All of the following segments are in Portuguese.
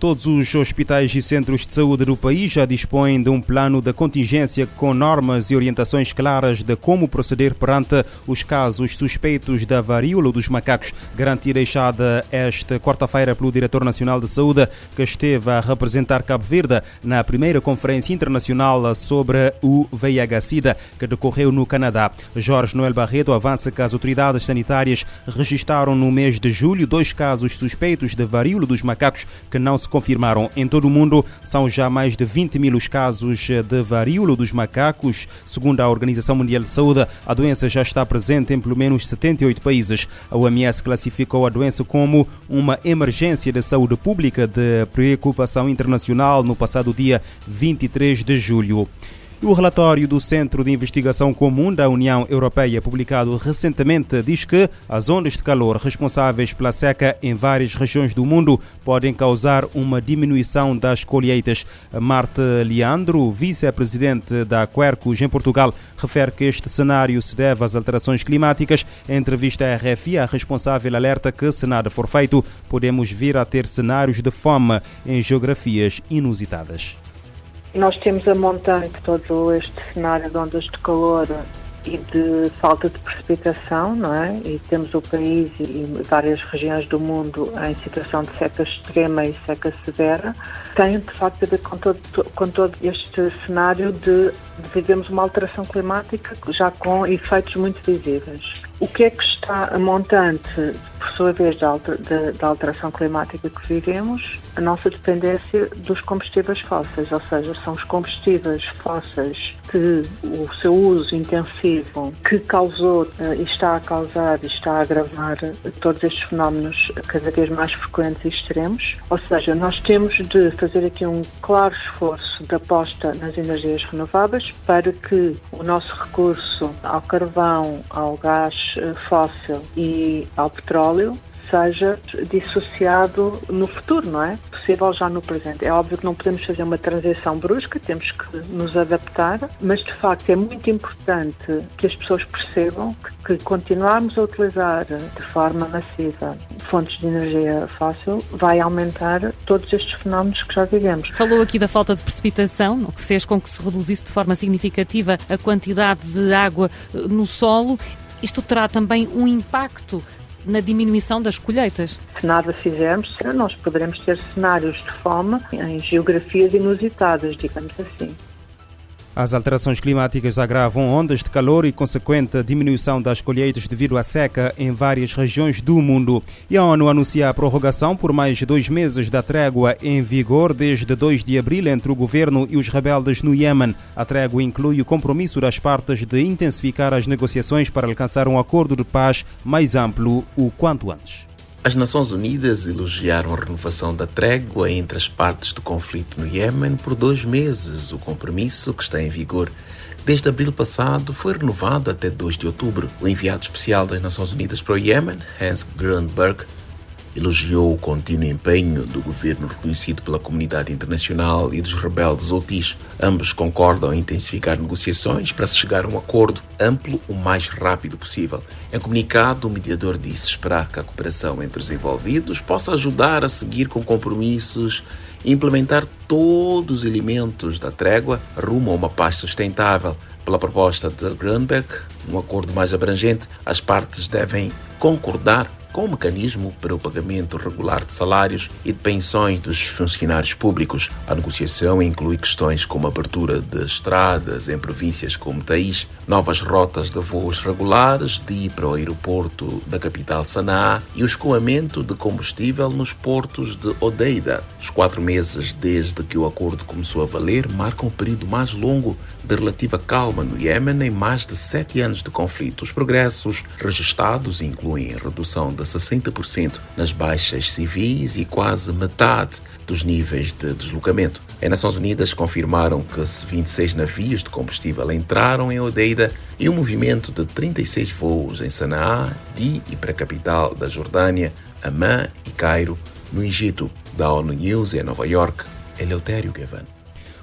Todos os hospitais e centros de saúde do país já dispõem de um plano de contingência com normas e orientações claras de como proceder perante os casos suspeitos da varíola dos macacos. Garantia deixada esta quarta-feira pelo Diretor Nacional de Saúde, que esteve a representar Cabo Verde na primeira Conferência Internacional sobre o VIH-Sida, que decorreu no Canadá. Jorge Noel Barreto avança que as autoridades sanitárias registaram no mês de julho dois casos suspeitos de varíola dos macacos que não se confirmaram em todo o mundo. São já mais de 20 mil os casos de varíola dos macacos. Segundo a Organização Mundial de Saúde, a doença já está presente em pelo menos 78 países. A OMS classificou a doença como uma emergência de saúde pública de preocupação internacional no passado dia 23 de julho. O relatório do Centro de Investigação Comum da União Europeia, publicado recentemente, diz que as ondas de calor responsáveis pela seca em várias regiões do mundo podem causar uma diminuição das colheitas. Marte Leandro, vice-presidente da Quercus em Portugal, refere que este cenário se deve às alterações climáticas. Em entrevista à RFI, a responsável alerta que, se nada for feito, podemos vir a ter cenários de fome em geografias inusitadas. Nós temos a montante todo este cenário de ondas de calor e de falta de precipitação, não é? E temos o país e várias regiões do mundo em situação de seca extrema e seca severa. Tem, de facto, a ver com todo, com todo este cenário de, vivemos uma alteração climática já com efeitos muito visíveis. O que é que está a montante, sua vez, da, alteração climática que vivemos? A nossa dependência dos combustíveis fósseis, ou seja, são os combustíveis fósseis que o seu uso intensivo, que causou eh, e está a causar e está a agravar todos estes fenómenos cada vez mais frequentes e extremos. Ou seja, nós temos de fazer aqui um claro esforço de aposta nas energias renováveis para que o nosso recurso ao carvão, ao gás eh, fóssil e ao petróleo seja dissociado no futuro, não é? Possível já no presente. É óbvio que não podemos fazer uma transição brusca, temos que nos adaptar, mas de facto é muito importante que as pessoas percebam que, que continuarmos a utilizar de forma massiva fontes de energia fóssil vai aumentar todos estes fenómenos que já vivemos. Falou aqui da falta de precipitação, o que fez com que se reduzisse de forma significativa a quantidade de água no solo. Isto terá também um impacto na diminuição das colheitas? Se nada fizermos, nós poderemos ter cenários de fome em geografias inusitadas, digamos assim. As alterações climáticas agravam ondas de calor e consequente diminuição das colheitas devido à seca em várias regiões do mundo. E a ONU anuncia a prorrogação por mais dois meses da trégua em vigor desde 2 de abril entre o governo e os rebeldes no Iêmen. A trégua inclui o compromisso das partes de intensificar as negociações para alcançar um acordo de paz mais amplo o quanto antes. As Nações Unidas elogiaram a renovação da trégua entre as partes do conflito no Iêmen por dois meses. O compromisso, que está em vigor desde abril passado, foi renovado até 2 de outubro. O enviado especial das Nações Unidas para o Iêmen, Hans Grundberg, elogiou o contínuo empenho do governo reconhecido pela comunidade internacional e dos rebeldes Houthis. Ambos concordam em intensificar negociações para se chegar a um acordo amplo o mais rápido possível. Em comunicado, o mediador disse esperar que a cooperação entre os envolvidos possa ajudar a seguir com compromissos e implementar todos os elementos da trégua rumo a uma paz sustentável. Pela proposta de Grunberg, um acordo mais abrangente, as partes devem concordar com o mecanismo para o pagamento regular de salários e de pensões dos funcionários públicos. A negociação inclui questões como abertura de estradas em províncias como Thaís, novas rotas de voos regulares de ir para o aeroporto da capital Sanaa e o escoamento de combustível nos portos de Odeida. Os quatro meses desde que o acordo começou a valer marcam o período mais longo de relativa calma no Iêmen em mais de sete anos de conflito. Os progressos registados incluem redução 60% nas baixas civis e quase metade dos níveis de deslocamento. As Nações Unidas confirmaram que 26 navios de combustível entraram em Odeida e um movimento de 36 voos em Sanaa, de e para a capital da Jordânia, Amman e Cairo, no Egito. Da ONU News em Nova York, Eleutério Gavan.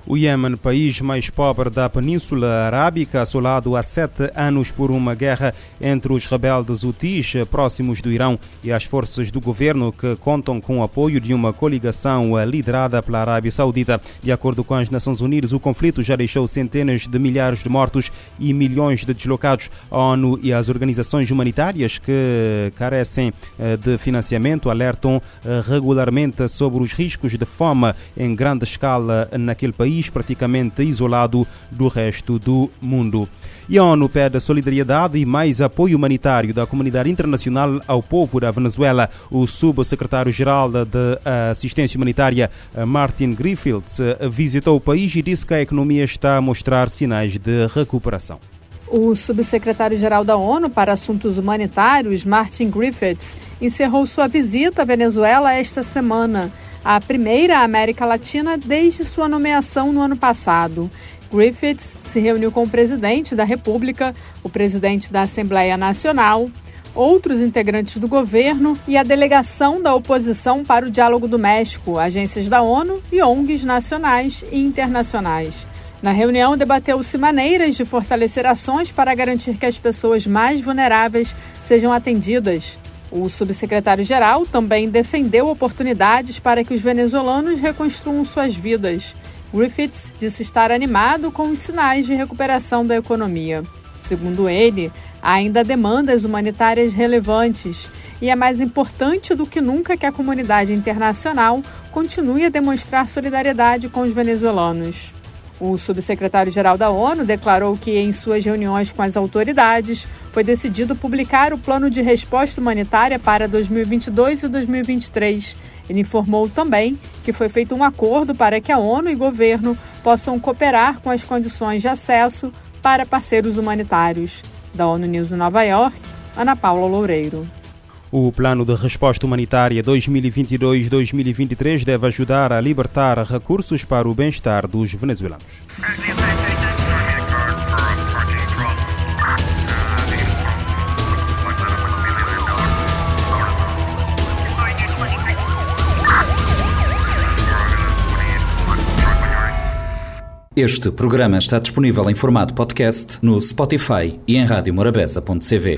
O Iêmen, país mais pobre da Península Arábica, assolado há sete anos por uma guerra entre os rebeldes Houthis próximos do Irão e as forças do governo que contam com o apoio de uma coligação liderada pela Arábia Saudita. De acordo com as Nações Unidas, o conflito já deixou centenas de milhares de mortos e milhões de deslocados. A ONU e as organizações humanitárias que carecem eh, de financiamento alertam eh, regularmente sobre os riscos de fome em grande escala naquele país país praticamente isolado do resto do mundo. E a ONU pede solidariedade e mais apoio humanitário da comunidade internacional ao povo da Venezuela. O subsecretário-geral de Assistência Humanitária, Martin Griffiths, visitou o país e disse que a economia está a mostrar sinais de recuperação. O subsecretário-geral da ONU para Assuntos Humanitários, Martin Griffiths, encerrou sua visita à Venezuela esta semana a primeira América Latina desde sua nomeação no ano passado. Griffiths se reuniu com o presidente da República, o presidente da Assembleia Nacional, outros integrantes do governo e a delegação da oposição para o Diálogo do México, agências da ONU e ONGs nacionais e internacionais. Na reunião, debateu-se maneiras de fortalecer ações para garantir que as pessoas mais vulneráveis sejam atendidas. O subsecretário-geral também defendeu oportunidades para que os venezuelanos reconstruam suas vidas. Griffiths disse estar animado com os sinais de recuperação da economia. Segundo ele, há ainda demandas humanitárias relevantes e é mais importante do que nunca que a comunidade internacional continue a demonstrar solidariedade com os venezuelanos. O subsecretário-geral da ONU declarou que, em suas reuniões com as autoridades, foi decidido publicar o plano de resposta humanitária para 2022 e 2023. Ele informou também que foi feito um acordo para que a ONU e governo possam cooperar com as condições de acesso para parceiros humanitários. Da ONU News em Nova York, Ana Paula Loureiro. O plano de resposta humanitária 2022-2023 deve ajudar a libertar recursos para o bem-estar dos venezuelanos. Este programa está disponível em formato podcast no Spotify e em radiomorabeza.cv.